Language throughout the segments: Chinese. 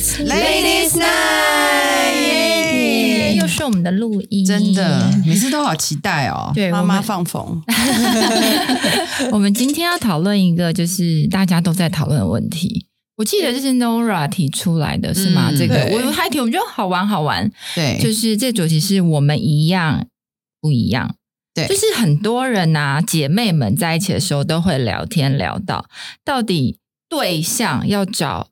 Podcast Ladies Night，耶又是我们的录音，真的每次都好期待哦。对，妈妈放风，我们今天要讨论一个就是大家都在讨论的问题。我记得这是 Nora 提出来的，是吗？嗯这个对我还提，我觉得好玩好玩。对，就是这主题是我们一样不一样。对就是很多人呐、姐妹们在一起的时候都会聊天聊到，到底对象要找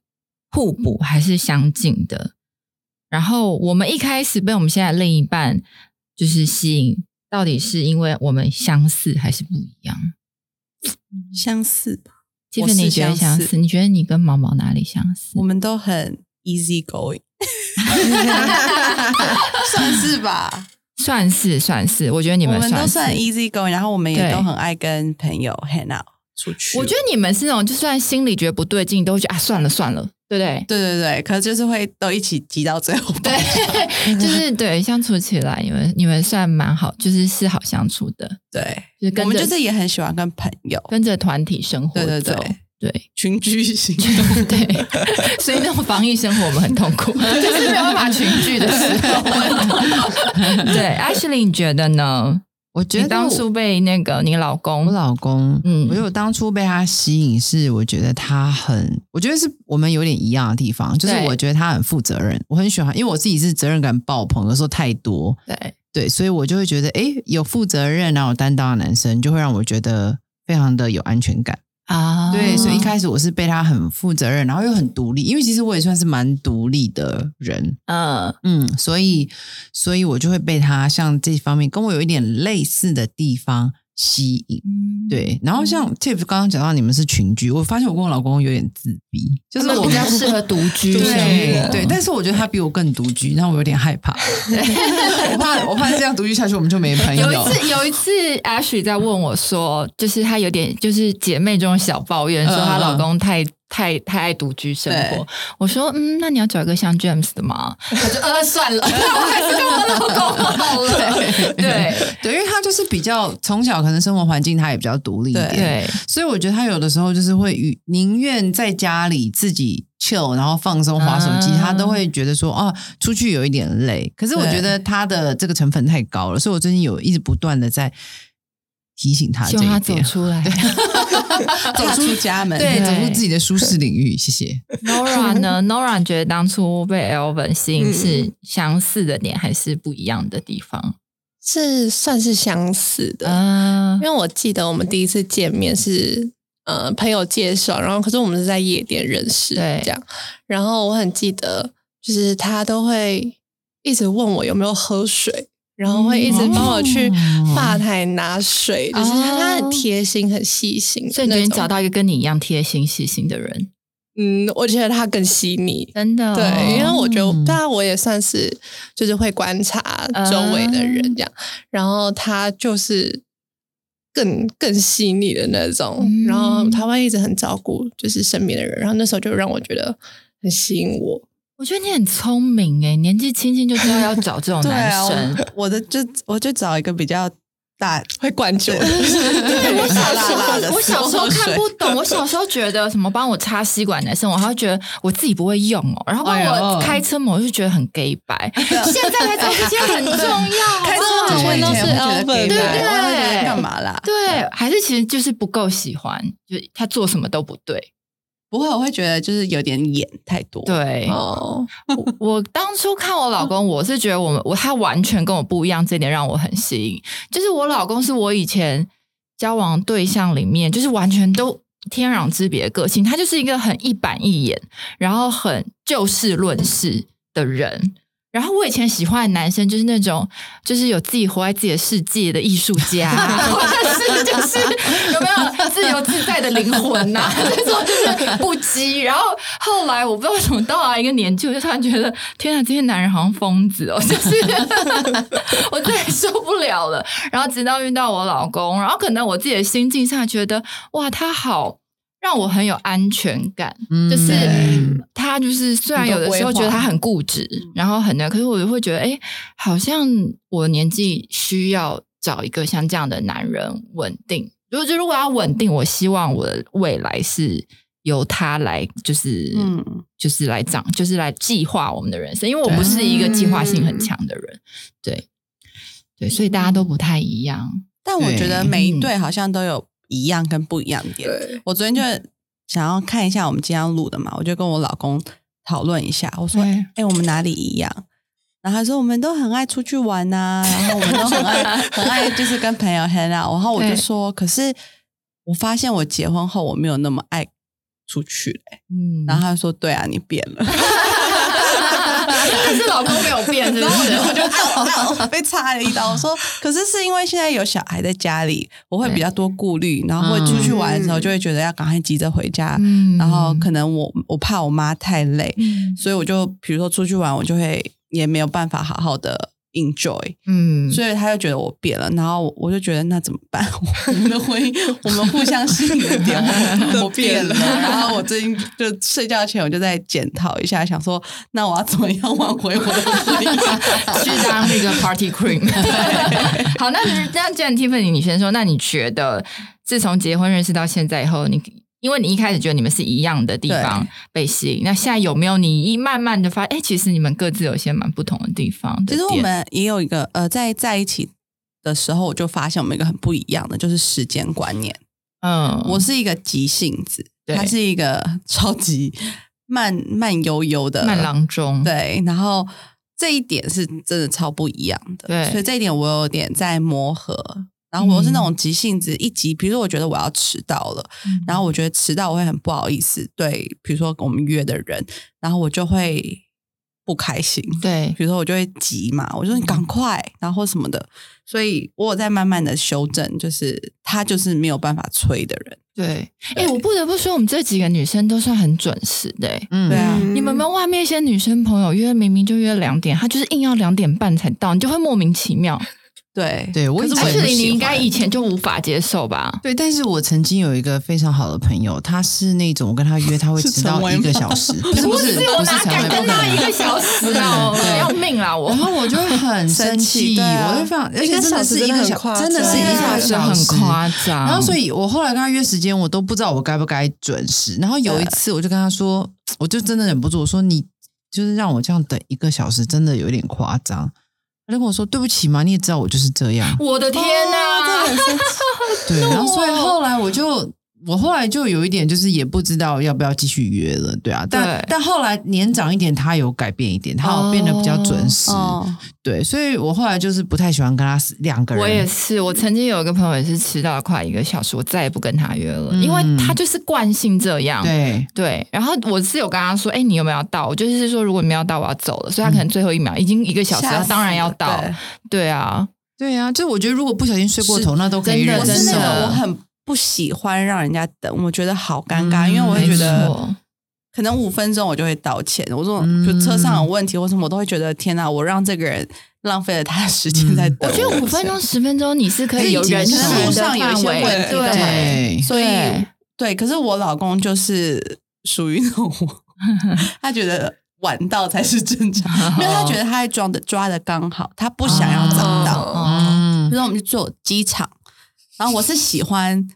互补还是相近的。然后我们一开始被我们现在另一半就是吸引，到底是因为我们相似还是不一样？相似吧，基本你觉得相似？你觉得你跟毛毛哪里相似我？们都很 easy going，算是吧。算是算是，我觉得你我们我们都算 easy going，然后我们也都很爱跟朋友 hang out 出去。我觉得你们是那种，就算心里觉得不对劲，都会觉得啊，算了算了，对不对？对对对，可是就是会都一起挤到最后。对，就是对相处起来，你们你们算蛮好，就是是好相处的，对，就是跟我们就是也很喜欢跟朋友跟着团体生活对对对对群居型。对，所以那种防疫生活我们很痛苦，就是没有办法群聚的时候。对，Ashley，你觉得呢？我觉得你当初被那个你老公我老公，嗯。嗯，我觉得我当初被他吸引是，我觉得他很，我觉得是我们有点一样的地方，就是我觉得他很负责任，我很喜欢，因为我自己是责任感爆棚，有时候太多，对。对，所以我就会觉得，哎，有负责任然后有担当的男生，就会让我觉得非常的有安全感。啊。对，所以一开始我是被他很负责任，然后又很独立，因为其实我也算是蛮独立的人，嗯。嗯，所以所以我就会被他像这方面跟我有一点类似的地方吸引。对，然后像 Tiff 刚刚讲到你们是群居，我发现我跟我老公有点自闭，就就是是我比较适合独居，对对，但是我觉得他比我更独居，让我有点害怕。我怕我怕这样独居下去，我们就没朋友。有一次，有一次，Ashley 在问我说，就是她有点就是姐妹这种小抱怨，说嗯她老公太太太爱独居生活。我说，嗯，那你要找一个像 James 的吗？他就呃算了，我还是跟我老公好了。对对，因为他就是比较从小可能生活环境他也比较独立一点，对所以我觉得他有的时候就是会与宁愿在家里自己 chill，然后放松划手机，啊他都会觉得说哦，出去有一点累。可是我对觉得他的这个成分太高了，所以我最近有一直不断的在提醒他希望他走这一点，出来。走出家门，对，走出自己的舒适领域。谢谢。Nora 呢？Nora 觉得当初被 Elvin 吸引是相似的点，还是不一样的地方？是算是相似的，嗯因为我记得我们第一次见面是呃朋友介绍，然后可是我们是在夜店认识，对这样，然后我很记得，就是他都会一直问我有没有喝水，然后会一直帮我去哦吧台拿水，就是他哦。他很贴心、很细心，所以你觉得你那种找到一个跟你一样贴心细心的人，嗯，我觉得他更细腻，真的哦、对，因为我觉得，嗯当然我也算是就是会观察周围的人这样，然后他就是更更细腻的那种，嗯。然后他会一直很照顾就是身边的人，然后那时候就让我觉得很吸引我。我觉得你很聪明诶，年纪轻轻就知道要找这种 对男啊生。，我我的就我就找一个比较大，会灌酒的，对我小时候，我小时候看不懂。我小时候觉得什么帮我插吸管男生，我还会觉得我自己不会用哦。然后帮哎我呦开车门，我就觉得很 gay 白。现在才知道这些很重要，开车门都是我以前会觉得 Albert 给白对我会觉得干嘛啦？对，还是其实就是不够喜欢，就是他做什么都不对。不会，我会觉得就是有点演太多。对，哦，我我当初看我老公，我是觉得我们我他完全跟我不一样，这点让我很吸引。就是我老公是我以前交往对象里面，就是完全都天壤之别的个性。他就是一个很一板一眼，然后很就事论事的人。然后我以前喜欢的男生就是那种，就是有自己活在自己的世界的艺术家，或者是就是有没有自由自在的灵魂呐、那种就是不羁。然后后来我不知道为什么到了一个年纪，我就突然觉得，天啊，这些男人好像疯子哦，就是我再也受不了了。然后直到遇到我老公，然后可能我自己的心境上觉得，哇，他好。让我很有安全感，嗯就是他就是虽然有的时候觉得他很固执，然后很那，可是我就会觉得，哎，好像我年纪需要找一个像这样的男人稳定。如果就如果要稳定，我希望我的未来是由他来，就是嗯。就是来长，就是来计划我们的人生，因为我不是一个计划性很强的人，对。对，所以大家都不太一样。但我觉得每一对好像都有一样跟不一样的点。我昨天就想要看一下我们今天要录的嘛，我就跟我老公讨论一下，我说：“哎、对我们哪里一样？”然后他说：“我们都很爱出去玩呐、然后我们都很爱 很爱就是跟朋友 hang out。”然后我就对说：“可是我发现我结婚后我没有那么爱出去嘞、欸嗯，然后他就说：“对啊，你变了。” 但是老公没有变，是不然后我就 被插了一刀。我说，可是是因为现在有小孩在家里，我会比较多顾虑，然后会出去玩的时候就会觉得要赶快急着回家，嗯然后可能我我怕我妈太累，嗯所以我就比如说出去玩，我就会也没有办法好好的 enjoy。嗯，所以他就觉得我变了，然后我就觉得那怎么办？我们的婚姻，我们互相吸引的点，我我变了。然后我最近就睡觉前我就在检讨一下，想说那我要怎么样挽回我的婚姻？去当那个 party queen。好，那那既然 Tiffany 你先说，那你觉得自从结婚认识到现在以后，你因为你一开始觉得你们是一样的地方被吸引，那现在有没有你一慢慢的发现，哎、其实你们各自有一些蛮不同的地方的其实我点们也有一个呃，在在一起的时候，我就发现我们一个很不一样的，就是时间观念。嗯，我是一个急性子，对他是一个 超级慢慢悠悠的慢郎中，对，然后这一点是真的超不一样的，对所以这一点我有点在磨合。然后我是那种急性子，一急，比如说我觉得我要迟到了，嗯。然后我觉得迟到我会很不好意思对，比如说我们约的人，然后我就会不开心。对。比如说我就会急嘛，我就说你赶快，然后什么的，所以我有在慢慢的修正，就是他就是没有办法催的人，对，哎、我不得不说，我们这几个女生都算很准时的、诶嗯对啊，你们跟外面一些女生朋友约，明明就约两点，她就是硬要两点半才到，你就会莫名其妙。对。对我以前是你应该以前就无法接受吧？对，但是我曾经有一个非常好的朋友，他是那种我跟他约他会迟到一个小时，不是不是我不是哪敢跟他一个小时哦，对。要命啦我然！后我就会很生 生气我就非常，而且真的是一个小，很夸真的是一个小时。小时很夸张。然后，所以我后来跟他约时间，我都不知道我该不该准时。然后有一次，我就跟他说，我就真的忍不住，我说你就是让我这样等一个小时，真的有点夸张。他就跟我说对不起嘛，你也知道我就是这样。我的天哪！对，然后所以 后来我就。我后来就有一点，就是也不知道要不要继续约了，对啊，但对但后来年长一点，他有改变一点，他有变得比较准时，哦，对，所以我后来就是不太喜欢跟他两个人。我也是，我曾经有一个朋友也是迟到了快一个小时，我再也不跟他约了，嗯因为他就是惯性这样。对，对，然后我是有跟他说，哎、你有没有要到？我就是说，如果你没有到，我要走了。所以他可能最后一秒已经一个小时，他当然要到。对对啊，对啊，就我觉得如果不小心睡过头，那都可以真的忍我是那受。真的个我很不喜欢让人家等，我觉得好尴尬，嗯因为我会觉得可能五分钟我就会道歉。我说嗯。就车上有问题或什么，我都会觉得天哪，我让这个人浪费了他的时间在等我觉得五分钟、十分钟你是可以有人可以接受的路上有一范围，些问题对。对。所以对。对，可是我老公就是属于那种，他觉得晚到才是正常，因为 他觉得他还装的抓的刚好，他不想要早到。哦。嗯比如说我们去坐机场，然后我是喜欢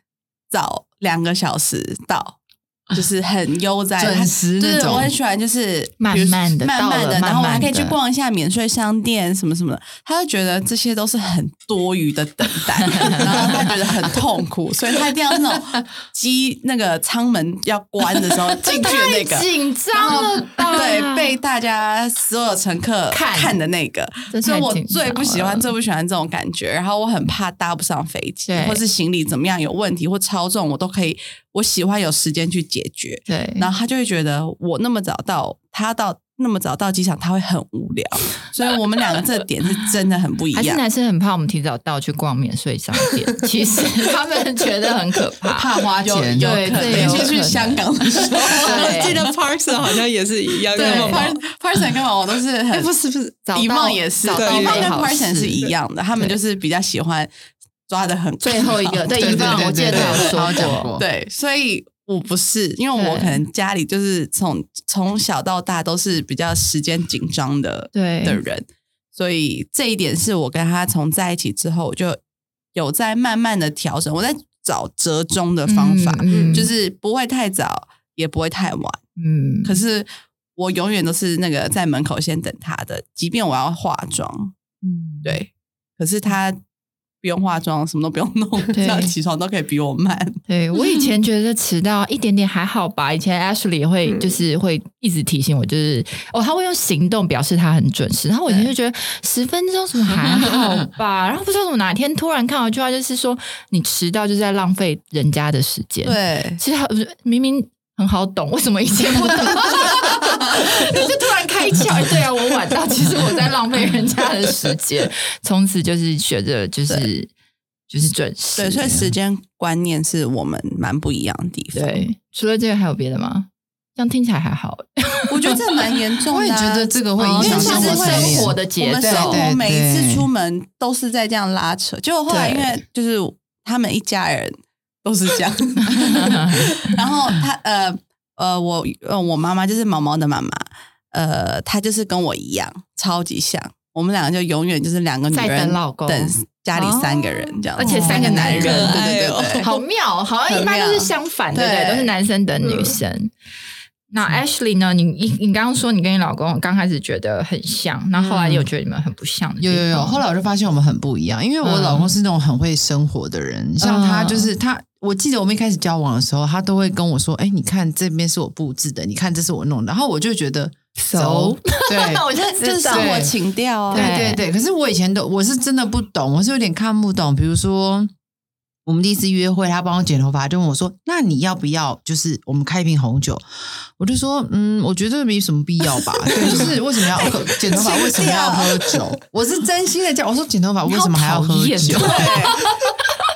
早两个小时到。就是很悠哉，准时他对，那种我很喜欢，就是慢慢的慢慢的，然后我还可以去逛一下免税商店什么什么的。他就觉得这些都是很多余的等待，然后他觉得很痛苦，所以他一定要那种机那个舱门要关的时候进去的那个，紧张了？对，被大家所有乘客看看的那个，所以我最不喜欢、最不喜欢这种感觉。然后我很怕搭不上飞机对，或是行李怎么样有问题或超重，我都可以，我喜欢有时间去解决。对，然后他就会觉得我那么早到，他到那么早到机场，他会很无聊。所以我们两个这点是真的很不一样。还是男生很怕我们提早到去逛免税商店，其实 他们觉得很可怕。怕花有钱，有对尤其去香港的时候，我记得 Parson 好像也是一样，对我们，Parson 跟我都是哎，很不是不是，早到遗忘也是，早到遗忘跟 Parson 是一样的，他们就是比较喜欢抓的很最后一个对对一方，我记得他有说过，对，所以我不是，因为我可能家里就是从从小到大都是比较时间紧张的对的人，所以这一点是我跟他从在一起之后，我就有在慢慢的调整，我在找折中的方法，嗯嗯就是不会太早。也不会太晚。嗯，可是我永远都是那个在门口先等他的，即便我要化妆，嗯，对。可是他不用化妆，什么都不用弄，这对样起床都可以比我慢。对我以前觉得迟到一点点还好吧，以前 Ashley 也会就是会一直提醒我，就是哦，他会用行动表示他很准时。然后我以前就觉得十分钟什么还好吧，然后不知道怎么哪天突然看到一句话，就是说你迟到就是在浪费人家的时间。，对，其实他明明很好懂，为什么以前不懂？就突然开窍，哎 对啊，我晚到，其实我在浪费人家的时间。从此就是学着就是就是准时。对，所以时间观念是我们蛮不一样的地方。，对，除了这个还有别的吗？这样听起来还好，我觉得这蛮严重的啊。我也觉得这个会影因为响生活层面生活的我节奏们生。对活每一次出门都是在这样拉扯，结果后来因对为就是他们一家人都是这样，然后他呃呃我呃我妈妈就是毛毛的妈妈，呃他就是跟我一样超级像，我们两个就永远就是两个女在人等老公。等家里三个人这样，而且三个男人对对对对，好妙，好像一般都是相反，对不对？都是男生等女生。那 Ashley 呢？你你你刚刚说你跟你老公刚开始觉得很像，那后来你有觉得你们很不像的？有有有，后来我就发现我们很不一样，因为我嗯老公是那种很会生活的人，像他就是他，我记得我们一开始交往的时候，他都会跟我说：“哎，你看这边是我布置的，你看这是我弄的。”然后我就觉得熟，对。我就就是知道生活情调啊，对对对，可是我以前都我是真的不懂，我是有点看不懂。比如说，我们第一次约会，他帮我剪头发，就问我说：“那你要不要就是我们开一瓶红酒？”我就说：“嗯，我觉得没什么必要吧。对，就是为什么要喝剪头发？为什么要喝酒？我是真心的讲，我说剪头发为什么还要喝酒？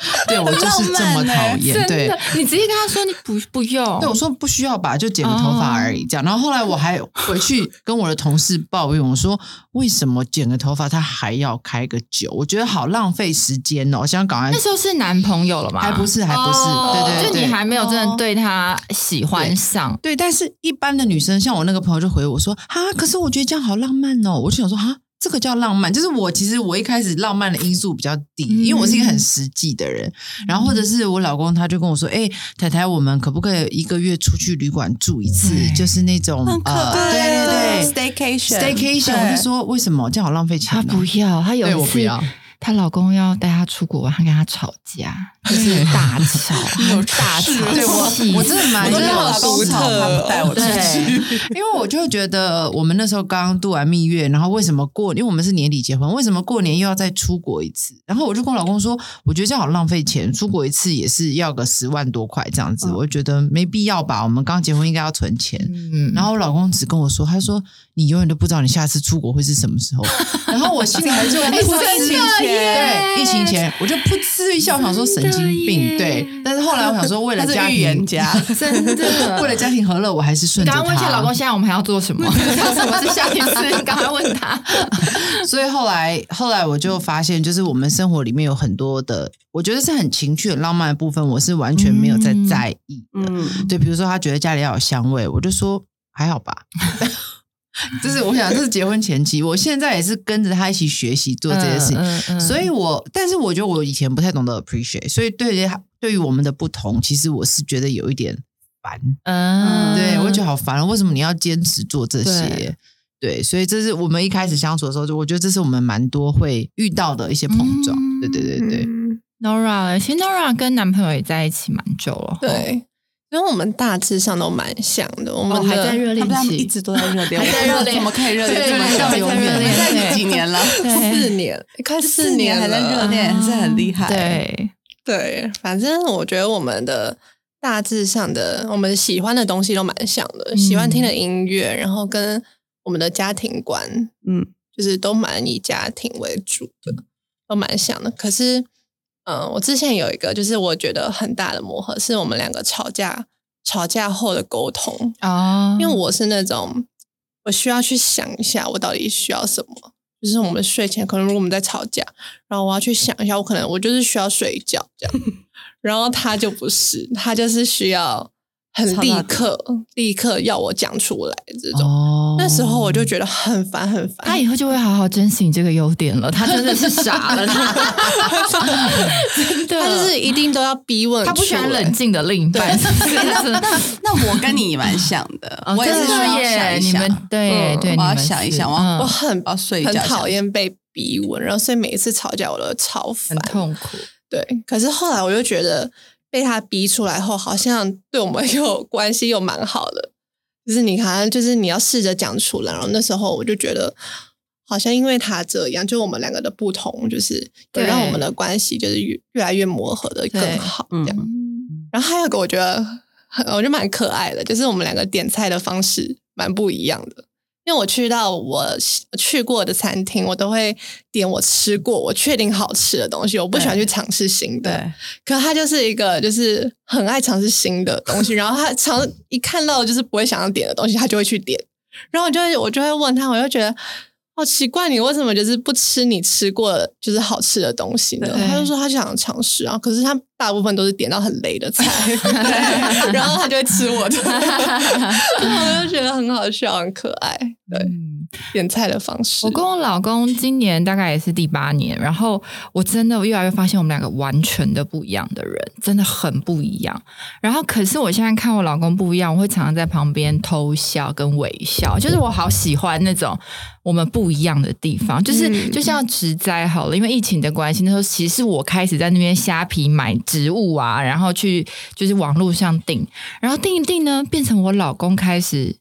对我就是这么讨厌。对，，你直接跟他说你不不用，对，我说不需要吧，就剪个头发而已，这样。然后后来我还回去跟我的同事抱怨，我说为什么剪个头发他还要开个酒？我觉得好浪费时间哦，我想赶快那时候是男朋友了吗？还不是还不是哦对对对就你还没有真的对他喜欢上。对，但是一般的女生，像我那个朋友就回我说：“哈，可是我觉得这样好浪漫哦。”我就想说：“哈，这个叫浪漫？就是我其实我一开始浪漫的因素比较低，嗯因为我是一个很实际的人。然后或者是我老公他就跟我说：‘哎、太太，我们可不可以一个月出去旅馆住一次？对就是那种呃，对对对。”，staycation staycation，我就说为什么这样好浪费钱他呢？不要，他有对一次我不要，她老公要带她出国玩，她跟他吵架，就是大吵，大吵，对我我真的蛮我跟我有老公吵，他不带我出去。因为我就会觉得，我们那时候刚度完蜜月，然后为什么过？因为我们是年底结婚，为什么过年又要再出国一次？然后我就跟我老公说，我觉得这样好浪费钱，出国一次也是要个十万多块这样子，我觉得没必要吧。我们刚结婚应该要存钱。嗯，然后我老公只跟我说，他说你永远都不知道你下次出国会是什么时候。然后我心里还是会你说疫情前对，疫情前我就噗嗤一笑，想说神经病。对，但是后来我想说，为了家庭预言家，真的为了家庭和乐，我还是顺着他。你赶快问一下老公，现在我们还要做什么？什么是下一次？你赶快问他。所以后来，后来我就发现，就是我们生活里面有很多的，我觉得是很情趣、很浪漫的部分，我是完全没有在在意的。嗯，对，比如说他觉得家里要有香味，我就说还好吧。就是我想，这是结婚前期，我现在也是跟着他一起学习做这些事情。嗯嗯所以我，但是我觉得我以前不太懂得 appreciate，所以对于他对于我们的不同，其实我是觉得有一点烦。嗯，对我觉得好烦了，为什么你要坚持做这些对？对，所以这是我们一开始相处的时候，就我觉得这是我们蛮多会遇到的一些碰撞。嗯对对对对，嗯 Nora，其实 Nora 跟男朋友也在一起蛮久了，对，因为我们大致上都蛮像的。我们哦，还在热恋他们他们一，直都在热恋，还在热恋怎么可以热恋对这么久？永远热恋在对几年了？四年，快四年还在了热恋，是很厉害。，对，对，反正我觉得我们的大致上的，我们喜欢的东西都蛮像的，嗯喜欢听的音乐，然后跟我们的家庭观，嗯，就是都蛮以家庭为主的，都蛮像的。可是，嗯、我之前有一个，就是我觉得很大的磨合，是我们两个吵架吵架后的沟通，啊，因为我是那种我需要去想一下，我到底需要什么。就是我们睡前，可能如果我们在吵架，然后我要去想一下，我可能我就是需要睡觉这样，然后他就不是，他就是需要很立刻立刻要我讲出来这种。哦那时候我就觉得很烦很烦。他以后就会好好珍惜你这个优点了。他真的是傻了，真的，他就是一定都要逼问，他不喜欢冷静的另一半？那那我跟你蛮像的，哦我也是需真的要想一想对嗯对，我要想一想我嗯我很我要睡一觉很讨想厌被逼问，然后所以每一次吵架我都超烦很，痛苦。对。可是后来我就觉得被他逼出来后，好像对我们又 关系又蛮好的，就是你好像就是你要试着讲出来，然后那时候我就觉得。好像因为他这样，就我们两个的不同，就是也让我们的关系就是越越来越磨合的更好，这样。嗯然后还有个我觉得很，我觉得蛮可爱的，就是我们两个点菜的方式蛮不一样的。因为我去到我去过的餐厅，我都会点我吃过、我确定好吃的东西，我不喜欢去尝试新的。对，可他就是一个就是很爱尝试新的东西，然后他尝一看到就是不会想要点的东西，他就会去点。然后我就会我就会问他，我就觉得好奇怪，你为什么就是不吃你吃过就是好吃的东西呢？他就说他想尝试啊，可是他大部分都是点到很雷的菜，然后他就会吃我的，我就觉得很好笑，很可爱。对，嗯点菜的方式，我跟我老公今年大概也是第八年，然后我真的越来越发现我们两个完全的不一样的人，真的很不一样。然后可是我现在看我老公不一样，我会常常在旁边偷笑跟微笑，就是我好喜欢那种我们不一样的地方，就是、嗯就像植栽好了，因为疫情的关系，那时候其实我开始在那边虾皮买植物啊，然后去就是网络上订，然后订一订呢，变成我老公开始。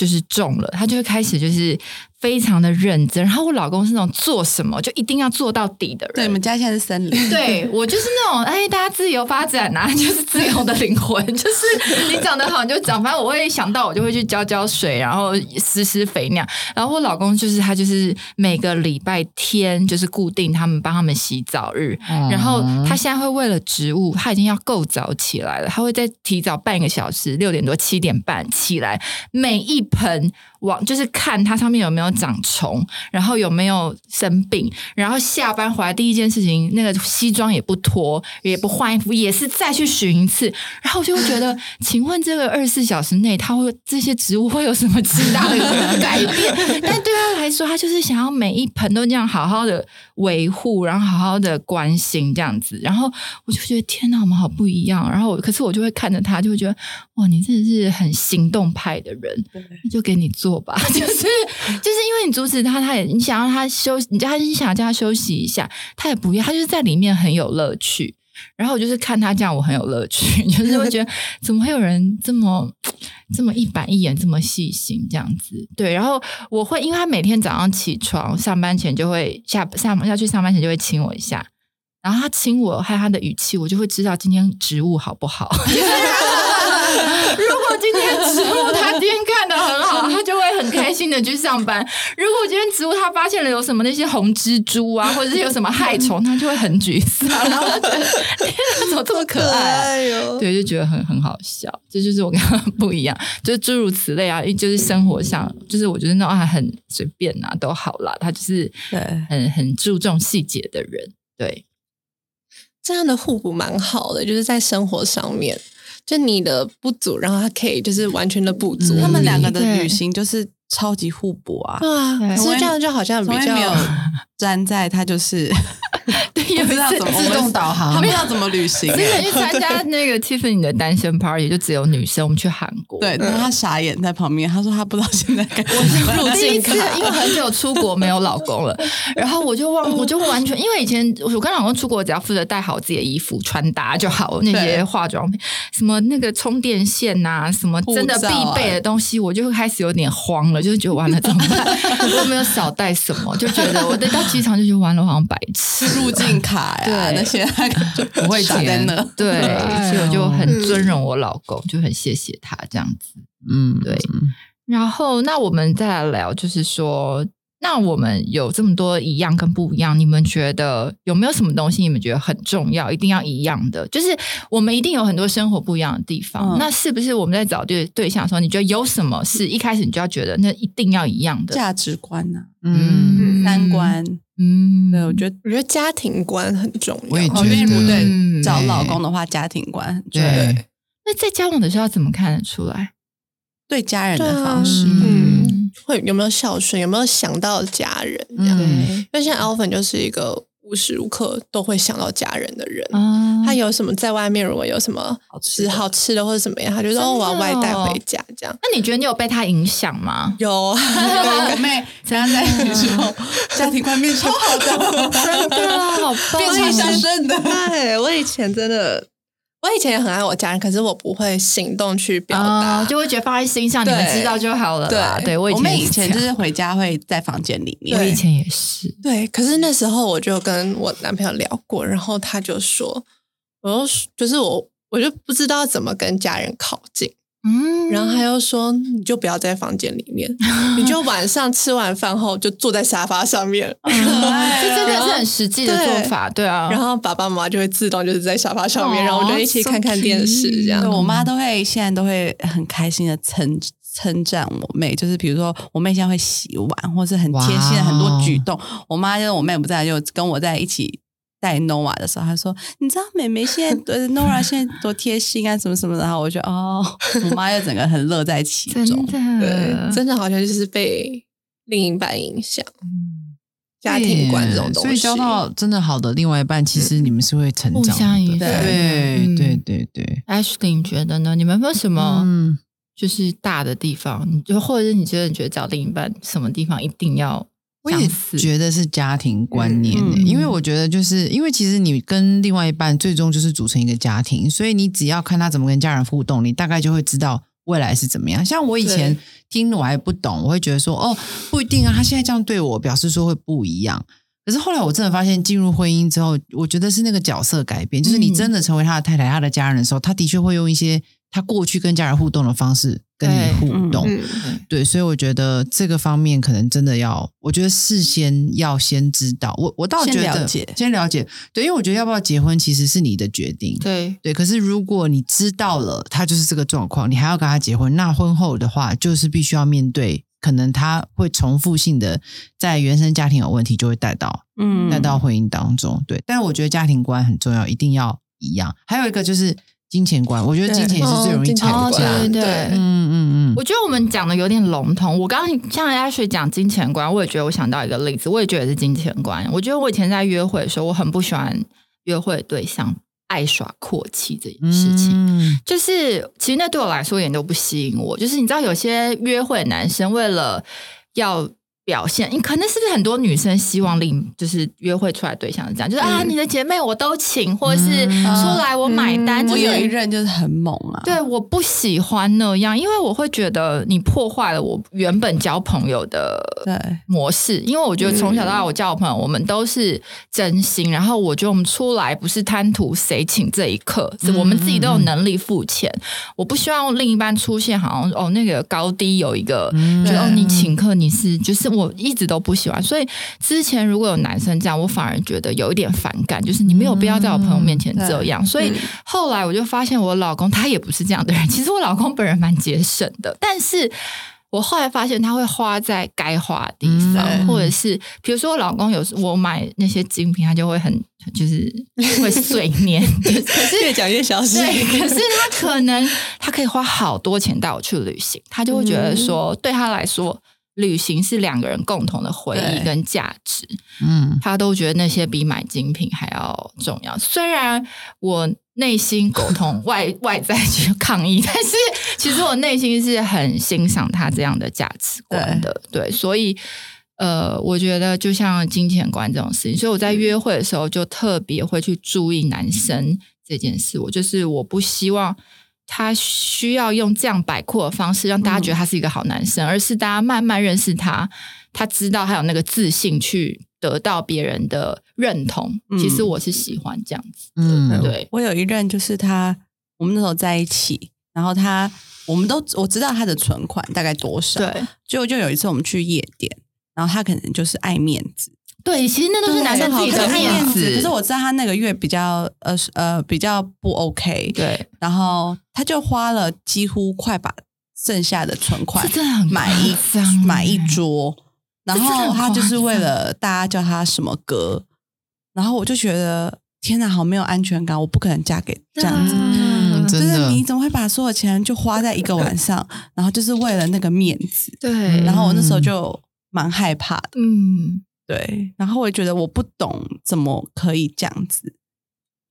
就是中了，他就会开始就是非常的认真。然后我老公是那种做什么就一定要做到底的人。对，你们家现在是森林，对 我就是那种哎，大家自由发展啊，就是自由的灵魂，就是你长得好你就长，反正我会想到我就会去浇浇水，然后施施肥那样。然后我老公就是他就是每个礼拜天就是固定他们帮他们洗澡日，然后他现在会为了植物，他已经要够早起来了，他会再提早半个小时，六点多七点半起来，每一盆往就是看它上面有没有长虫，然后有没有生病，然后下班回来第一件事情，那个西装也不脱，也不换衣服，也是再去巡一次，然后我就会觉得，请问这个二十四小时内，它会这些植物会有什么极大的改变？但对他来说，他就是想要每一盆都这样好好的维护，然后好好的关心这样子，然后我就觉得天哪，我们好不一样。然后我可是我就会看着他，就会觉得哇，你真的是很行动派的人，那就给你做吧。就是就是因为你阻止他，他也你想让他休息，你叫他你想叫他休息一下，他也不要，他就是在里面很有乐趣。然后我就是看他这样，我很有乐趣，就是会觉得怎么会有人这么这么一板一眼，这么细心这样子？对，然后我会因为他每天早上起床上班前就会下上要去上班前就会亲我一下，然后他亲我，还有他的语气，我就会知道今天植物好不好。如果今天植物他今天看的很好，他就会很开心的去上班。如果今天植物他发现了有什么那些红蜘蛛啊，或者是有什么害虫，他就会很沮丧。然后觉得天哪，怎么这么可爱、啊？哟、对，就觉得很很好笑，这就是我跟他不一样，就是诸如此类啊，就是生活上，就是我觉得那种啊很随便啊都好啦，他就是对很很注重细节的人，对，这样的互补蛮好的，就是在生活上面，就你的不足，然后他可以就是完全的补足你。他们两个的旅行就是超级互补啊，对啊，对。可是这样就好像比较粘 在他就是对，有不知道怎么自动导航。他不知道怎么旅行，之前去参加那个 Tiffany 的单身 party，就只有女生，我们去韩国，对，然后他傻眼在旁边，他说他不知道现在该。入第一次，境卡因为很久出国没有老公了，然后我就忘，我就完全，因为以前我跟老公出国，只要负责带好自己的衣服穿搭就好，那些化妆品，什么那个充电线呐、什么真的必备的东西，我就开始有点慌了，就是觉得完了怎么办？我有没有少带什么？就觉得我等到机场就觉得完了，好像白痴。入境卡呀对那些他就不会填的。对，所以我就很尊荣我老公，就很谢谢他这样子。嗯，对然后，那我们再来聊，就是说，那我们有这么多一样跟不一样，你们觉得有没有什么东西你们觉得很重要，一定要一样的？就是我们一定有很多生活不一样的地方，嗯那是不是我们在找对对象的时候，你觉得有什么是一开始你就要觉得那一定要一样的？价值观呐、嗯，三观，嗯，对我觉得。我觉得家庭观很重要。我也哦，觉得找老公的话，家庭观很重要。对，那那在交往的时候要怎么看得出来？对家人的方式，嗯，会有没有孝顺，有没有想到家人这样？嗯因为现在 Alvin 就是一个无时无刻都会想到家人的人。嗯他有什么在外面，如果有什么好吃好吃的或者怎么样，他就说真的哦，我要外带哦回家这样。那你觉得你有被他影响吗？有啊，我妹跟他在一起之后，家庭观变超好的，真的好棒，变成孝顺的。对我以前真的，我以前也很爱我家人，可是我不会行动去表达，啊，就会觉得放在心上，你们知道就好了啦。对对我以我以前就是回家会在房间里面，我以前也是，对。可是那时候我就跟我男朋友聊过，然后他就说，我就就是我，我就不知道怎么跟家人靠近。嗯然后他又说，你就不要在房间里面，你就晚上吃完饭后就坐在沙发上面，这真的是很实际的做法，对啊。然后爸爸妈妈就会自动就是在沙发上面，哦然后我就一起看看电视这样对。我妈都会现在都会很开心的称称赞我妹，就是比如说我妹现在会洗碗，或是很贴心的很多举动。我妈就是我妹不在，就跟我在一起带 Nova 的时候，他说：“你知道妹妹现在呃 Nora 现在多贴心啊，什么什么的。”然后我就哦，我妈又整个很乐在其中真中。的，对，真的好像就是被另一半影响，家庭观这种东西。所以交到真的好的另外一半，其实你们是会成长的。互相影响对嗯对对对，Ashley，你觉得呢？你们有没有什么嗯，就是大的地方？你就或者是你觉得你觉得找另一半什么地方一定要我也？觉得是家庭观念、欸嗯因为我觉得就是因为其实你跟另外一半最终就是组成一个家庭，所以你只要看他怎么跟家人互动，你大概就会知道未来是怎么样。像我以前听我还不懂，我会觉得说哦不一定啊，他现在这样对我，表示说会不一样。可是后来我真的发现，进入婚姻之后，我觉得是那个角色改变，就是你嗯真的成为他的太太、他的家人的时候，他的确会用一些他过去跟家人互动的方式跟你互动。嗯，对，所以我觉得这个方面可能真的要，我觉得事先要先知道。我我倒先觉得了解先了解，对，因为我觉得要不要结婚其实是你的决定。对，对，可是如果你知道了他就是这个状况，你还要跟他结婚，那婚后的话就是必须要面对，可能他会重复性的在原生家庭有问题，就会带到嗯带到婚姻当中。对，但我觉得家庭观很重要，一定要一样。还有一个就是金钱观，我觉得金钱也是最容易吵架的。对对对。嗯嗯嗯，我觉得我们讲的有点笼统。我刚刚像 Ashley 讲金钱观，我也觉得我想到一个例子，我也觉得是金钱观。我觉得我以前在约会的时候，我很不喜欢约会的对象爱耍阔气这件事情。嗯就是其实那对我来说一点都不吸引我。就是你知道，有些约会男生为了要表现，你可能是不是很多女生希望另就是约会出来对象是这样，就是、啊，你的姐妹我都请，或者是嗯出来我买单。嗯就是我有一任就是很猛啊，对，我不喜欢那样，因为我会觉得你破坏了我原本交朋友的对模式。因为我觉得从小到大我交的朋友，我们都是真心，然后我觉得我们出来不是贪图谁请这一刻，是我们自己都有能力付钱。我不希望另一半出现好像哦那个高低有一个，嗯觉得哦你请客你是就是我一直都不喜欢。所以之前如果有男生这样，我反而觉得有一点反感，就是你没有必要在我朋友面前这样。所以后来我就发现我老公他也不是这样的人。其实我老公本人蛮节省的，但是我后来发现他会花在该花的地方，嗯或者是比如说我老公有时我买那些精品，他就会很就是会碎念，可是越讲越小心。对，可是他可能他可以花好多钱带我去旅行，他就会觉得说，对他来说，旅行是两个人共同的回忆跟价值，嗯他都觉得那些比买精品还要重要。虽然我内心沟通 外外在去抗议，但是其实我内心是很欣赏他这样的价值观的。对，所以呃，我觉得就像金钱观这种事情，所以我在约会的时候就特别会去注意男生这件事。我就是我不希望。他需要用这样摆阔的方式让大家觉得他是一个好男生，而是大家慢慢认识他，他知道他有那个自信去得到别人的认同。嗯。其实我是喜欢这样子，嗯。对，我有一任就是他，我们那时候在一起，然后他我们都我知道他的存款大概多少，对。结果就有一次我们去夜店，然后他可能就是爱面子，对，其实那都是男生自己的面子。可是我知道他那个月比较呃呃比较不 OK，对，然后他就花了几乎快把剩下的存款买一夸张欸。买一桌，然后他就是为了大家叫他什么哥，然后我就觉得天哪，好没有安全感，我不可能嫁给这样子。嗯，就是真的，你你怎么会把所有钱就花在一个晚上，然后就是为了那个面子？对，然后我那时候就蛮害怕的，嗯，对。然后我也觉得我不懂怎么可以这样子，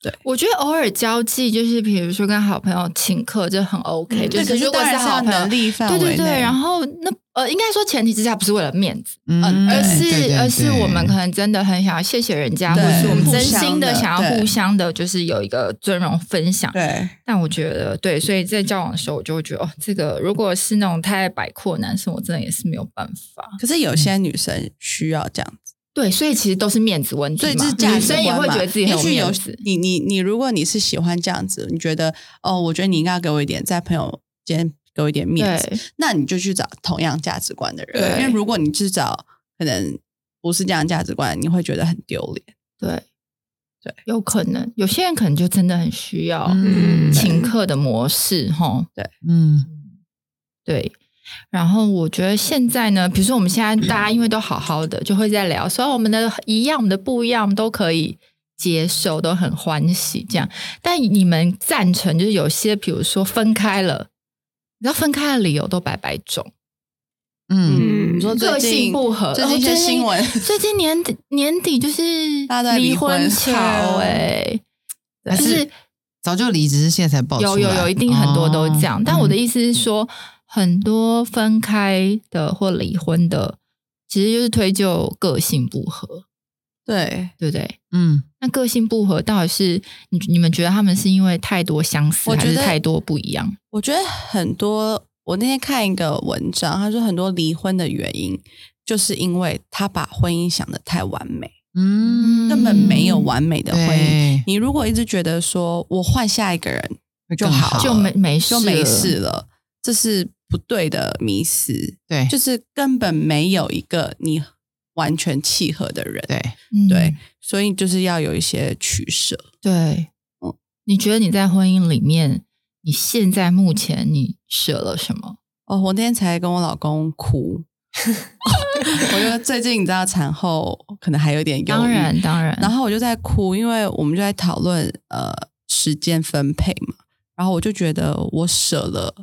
对我觉得偶尔交际，就是比如说跟好朋友请客，这很 OK、嗯就是如果是好朋友能力范对对对，然后那呃，应该说前提之下不是为了面子，嗯而对对对是而是我们可能真的很想要谢谢人家，或是我们真心的想要互相的，就是有一个尊荣分享。对，但我觉得对，所以在交往的时候，我就会觉得哦，这个如果是那种太爱摆阔的男生，我真的也是没有办法。可是有些女生需要这样子，对，所以其实都是面子问题嘛，所以这是价女值观嘛生也会觉得自己很有也许有面子。你你你，如果你是喜欢这样子，你觉得哦，我觉得你应该要给我一点，在朋友间给我一点面子，那你就去找同样价值观的人。因为如果你去找可能不是这样价值观，你会觉得很丢脸。对对，有可能有些人可能就真的很需要嗯请客的模式，哈。对嗯对，然后我觉得现在呢，比如说我们现在大家因为都好好的，就会在聊所以我们的一样，我们的不一样，我们都可以接受，都很欢喜这样。但你们赞成就是有些，比如说分开了，你知道分开的理由都百百种，嗯，你说个性不合，最近一些哦新闻，最近年底年底就是离离婚潮哎、还就是是早就离职，是现在才爆出来。有有有，一定很多都这样。哦但我的意思是说，很多分开的或离婚的，其实就是推就个性不合，对，对不对？嗯。那个性不合到底是你你们觉得他们是因为太多相似，我觉得还是太多不一样？我觉得很多，我那天看一个文章，他说很多离婚的原因，就是因为他把婚姻想的太完美，嗯，根本没有完美的婚姻。对，你如果一直觉得说我换下一个人就好就没没事就没了。事了，这是不对的迷思，对，就是根本没有一个你完全契合的人。对，嗯对，所以就是要有一些取舍。对嗯。你觉得你在婚姻里面，你现在目前你舍了什么？哦，我那天才跟我老公哭，我觉得最近你知道产后可能还有点忧郁，当然当然，然后我就在哭，因为我们就在讨论呃时间分配嘛，然后我就觉得我舍了，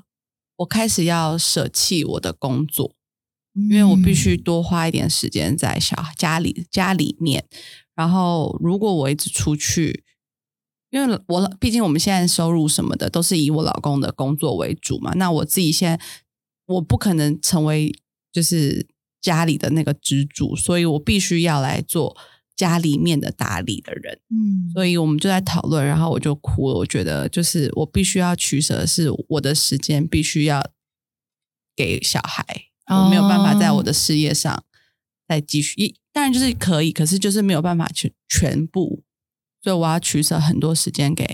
我开始要舍弃我的工作，因为我必须多花一点时间在小家里家里面，然后如果我一直出去。因为我毕竟我们现在收入什么的都是以我老公的工作为主嘛，那我自己现在我不可能成为就是家里的那个支柱，所以我必须要来做家里面的打理的人。嗯，所以我们就在讨论，然后我就哭了。我觉得就是我必须要取舍的是，我的时间必须要给小孩，我没有办法在我的事业上再继续。一当然就是可以，可是就是没有办法去全部，所以我要取舍很多时间给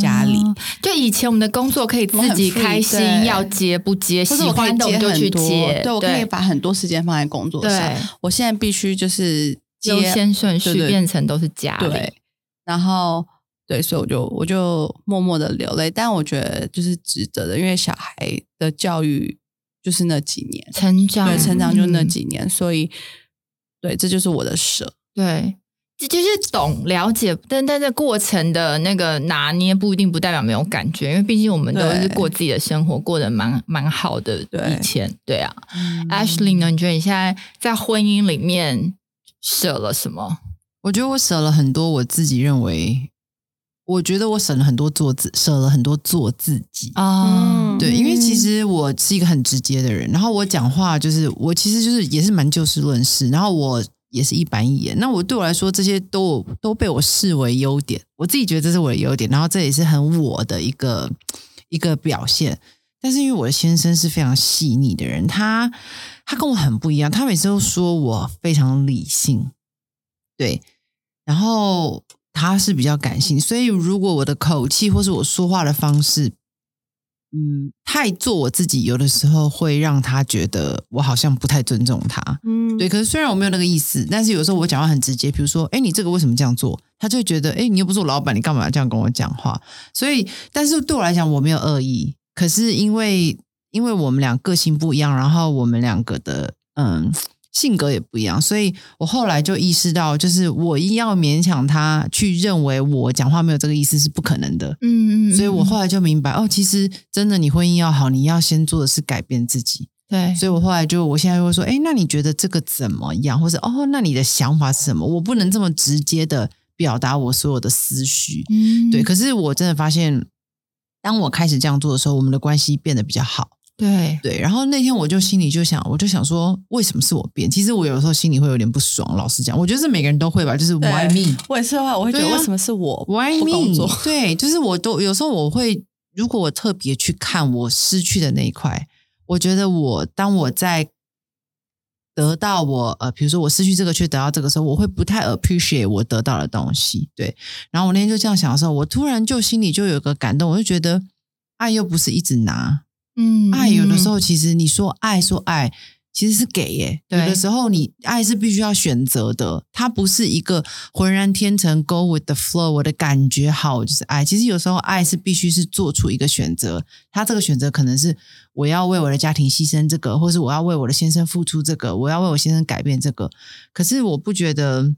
家里。哦就以前我们的工作可以自己开心，要接不接，喜欢的我接就去，接，对我可以把很多时间放在工作上。我现在必须就是接优先顺序变成都是家里。对，然后对，所以我就我就默默的流泪，但我觉得就是值得的，因为小孩的教育就是那几年，成长，对，成长就那嗯几年，所以对，这就是我的舍。对，这就是懂了解，但但这过程的那个拿捏不一定不代表没有感觉，因为毕竟我们都是过自己的生活，过得蛮蛮好的。对以前对啊、嗯 a s h l e y 呢？你觉得你现在在婚姻里面舍了什么？我觉得我舍了很多，我自己认为，我觉得我省了很多做自，舍了很多做自己。啊、嗯对，因为其实我是一个很直接的人，然后我讲话就是我其实就是也是蛮就事论事，然后我也是一板一眼。那我对我来说，这些都都被我视为优点，我自己觉得这是我的优点，然后这也是很我的一个一个表现。但是因为我的先生是非常细腻的人，他他跟我很不一样，他每次都说我非常理性，对，然后他是比较感性，所以如果我的口气或是我说话的方式，嗯，太做我自己，有的时候会让他觉得我好像不太尊重他。嗯，对，可是虽然我没有那个意思，但是有时候我讲话很直接，比如说，哎，你这个为什么这样做？他就会觉得，哎，你又不是我老板，你干嘛这样跟我讲话？所以，但是对我来讲，我没有恶意。可是因为因为我们俩个性不一样，然后我们两个的嗯性格也不一样，所以我后来就意识到，就是我一要勉强他去认为我讲话没有这个意思是不可能的。嗯嗯，所以我后来就明白，哦，其实真的你婚姻要好，你要先做的是改变自己。对，所以我后来就，我现在会说，哎，那你觉得这个怎么样？或者哦，那你的想法是什么？我不能这么直接的表达我所有的思绪。嗯，对，可是我真的发现，当我开始这样做的时候，我们的关系变得比较好。对对，然后那天我就心里就想，我就想说，为什么是我变？其实我有时候心里会有点不爽。老实讲，我觉得是每个人都会吧，就是 why me？我也是的话，我会觉得为什么是我 Why me？对，就是我都有时候我会，如果我特别去看我失去的那一块，我觉得我当我在得到我呃，比如说我失去这个却得到这个时候，我会不太 appreciate 我得到的东西。对，然后我那天就这样想的时候，我突然就心里就有一个感动，我就觉得爱又不是一直拿，嗯爱有的时候其实你说爱说爱，其实是给耶。有的时候你爱是必须要选择的，它不是一个浑然天成 go with the flow，我的感觉好就是爱。其实有时候爱是必须是做出一个选择，他这个选择可能是我要为我的家庭牺牲这个，或是我要为我的先生付出这个，我要为我先生改变这个。可是我不觉得。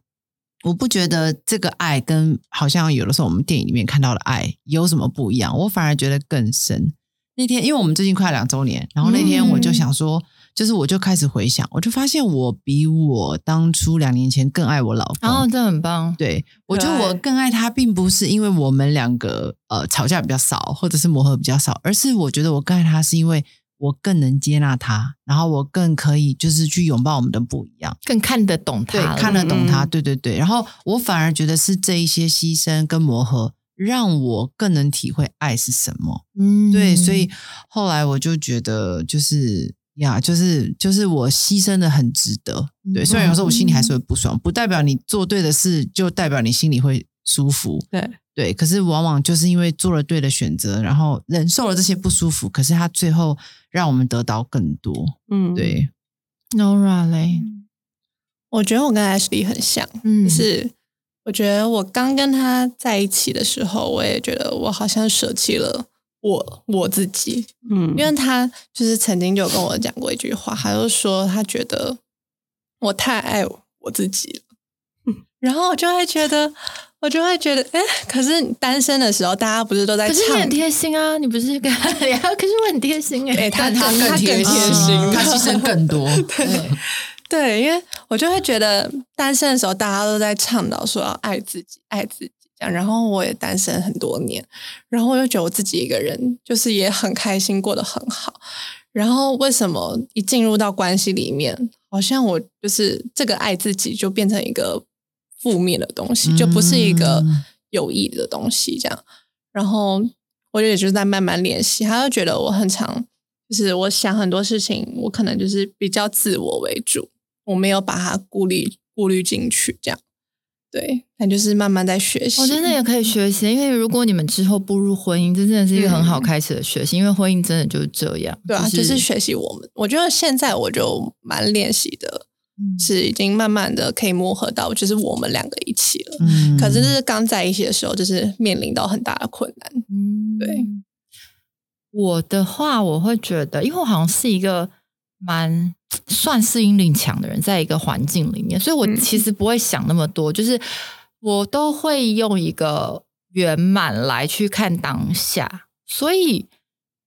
我不觉得这个爱跟好像有的时候我们电影里面看到的爱有什么不一样，我反而觉得更深。那天，因为我们最近快两周年，然后那天我就想说，就是我就开始回想，我就发现我比我当初两年前更爱我老公。然后这很棒，对我觉得我更爱他，并不是因为我们两个呃吵架比较少，或者是磨合比较少，而是我觉得我更爱他，是因为我更能接纳他，然后我更可以就是去拥抱我们的不一样。更看得懂他对，看得懂他，嗯对对对。然后我反而觉得是这一些牺牲跟磨合，让我更能体会爱是什么。嗯对，所以后来我就觉得，就是呀，就是就是我牺牲的很值得。对，虽然有时候我心里还是会不爽，不代表你做对的事就代表你心里会舒服。对，对，可是往往就是因为做了对的选择，然后忍受了这些不舒服，可是他最后让我们得到更多。嗯，对，Nora 嘞，我觉得我跟 Ashley 很像，嗯就是我觉得我刚跟他在一起的时候，我也觉得我好像舍弃了我我自己，嗯，因为他就是曾经就跟我讲过一句话，他就说他觉得我太爱我自己了，然后我就会觉得，我就会觉得，哎，可是你单身的时候，大家不是都在唱可是你很？贴心啊，你不是跟他 聊？可是我很贴心哎、哎他但他他更贴心嗯他牺牲更多。对，对，因为我就会觉得单身的时候，大家都在倡导说要爱自己，爱自己这样。然后我也单身很多年，然后我就觉得我自己一个人就是也很开心，过得很好。然后为什么一进入到关系里面，好像我就是这个爱自己就变成一个负面的东西，就不是一个嗯有益的东西这样。然后我也就是在慢慢练习，他就觉得我很常，就是我想很多事情，我可能就是比较自我为主，我没有把它顾虑顾虑进去，这样。对，那就是慢慢在学习。我觉得也可以学习，因为如果你们之后步入婚姻，这真的是一个很好嗯开始的学习，因为婚姻真的就是这样。对啊，就是学习我们。我觉得现在我就蛮练习的，嗯是已经慢慢的可以磨合到，就是我们两个一起了。嗯可是就是刚在一起的时候，就是面临到很大的困难。嗯对。我的话，我会觉得，因为我好像是一个蛮算适应力强的人，在一个环境里面，所以我嗯其实不会想那么多，就是我都会用一个圆满来去看当下，所以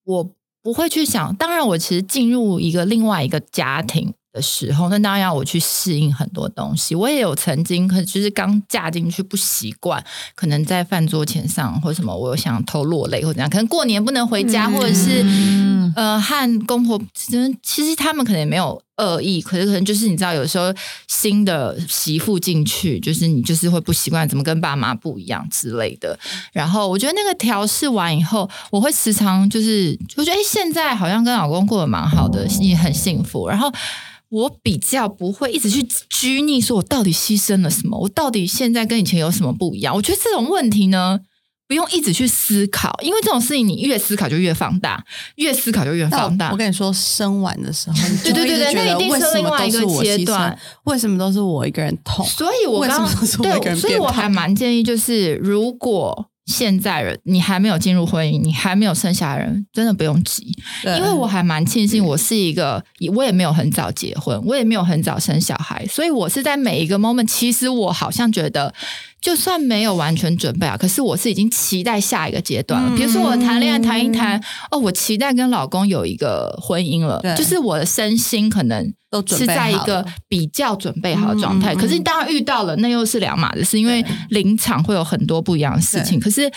我不会去想。当然，我其实进入一个另外一个家庭。的时候，那当然要我去适应很多东西。我也有曾经，可就是刚嫁进去不习惯，可能在饭桌前上或什么，我有想偷落泪或怎样。可能过年不能回家，嗯或者是嗯呃和公婆，其实其实他们可能也没有恶意，可是可能就是你知道，有时候新的媳妇进去，就是你就是会不习惯怎么跟爸妈不一样之类的。然后我觉得那个调试完以后，我会时常就是，我觉得哎，现在好像跟老公过得蛮好的，也很幸福。然后。我比较不会一直去拘泥，说我到底牺牲了什么，我到底现在跟以前有什么不一样？我觉得这种问题呢，不用一直去思考，因为这种事情你越思考就越放大，越思考就越放大。我跟你说，生完的时候，对对对对那一定是另外一个阶段，为什么都是我一个人痛？所以我刚么都是我一个对，所以我还蛮建议，就是如果现在人，你还没有进入婚姻，你还没有生下人，真的不用急，因为我还蛮庆幸，我是一个，我也没有很早结婚，我也没有很早生小孩，所以我是在每一个 moment，其实我好像觉得，就算没有完全准备啊，可是我是已经期待下一个阶段了。嗯比如说我谈恋爱谈一谈，哦，我期待跟老公有一个婚姻了，就是我的身心可能是都准备在一个比较准备好的状态。可是当然遇到了，那又是两码子事，因为临场会有很多不一样的事情。可是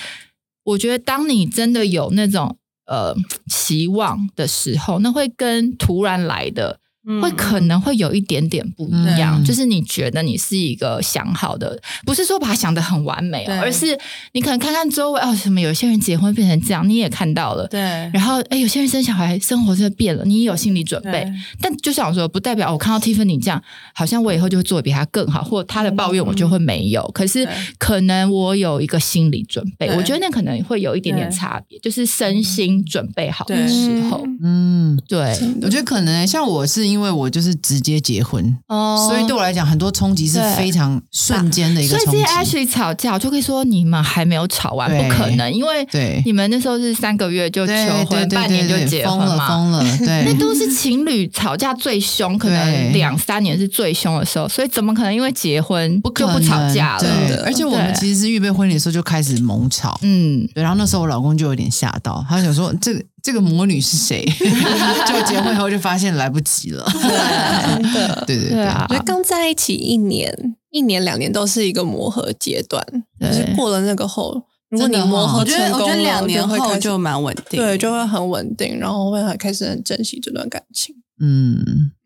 我觉得，当你真的有那种呃期望的时候，那会跟突然来的。嗯。会可能会有一点点不一样，嗯。就是你觉得你是一个想好的，不是说把它想得很完美哦，而是你可能看看周围哦，什么有些人结婚变成这样，你也看到了，对，然后哎，有些人生小孩，生活真的变了，你也有心理准备。但就像我说，不代表我看到 Tiffany 这样，好像我以后就会做得比他更好，或他的抱怨我就会没有。可是可能我有一个心理准备，我觉得那可能会有一点点差别，就是身心准备好的时候。嗯，对，我觉得可能像我是因为我就是直接结婚，哦。所以对我来讲，很多冲击是非常瞬间的一个冲所以这些击。Ashley 吵架，我就可以说你们还没有吵完，对。不可能，因为对。你们那时候是三个月就求对对婚，对半年就对对，疯了结婚嘛。疯了，对。那，都是情侣吵架最凶，可能对。两三年是最凶的时候，所以怎么可能因为结婚不可能就不吵架对。了？的而且我们其实是预备婚礼的时候就开始猛吵，嗯，对，然后那时候我老公就有点吓到，他想说这个这个魔女是谁？就结婚后就发现来不及了。真的。对对对啊我觉得刚在一起一年、一年、两年都是一个磨合阶段，对就是过了那个后，如果你真的哦磨合我觉得我成功了，觉得两年后就蛮稳定，对，就会很稳定，然后会很开始很珍惜这段感情。嗯，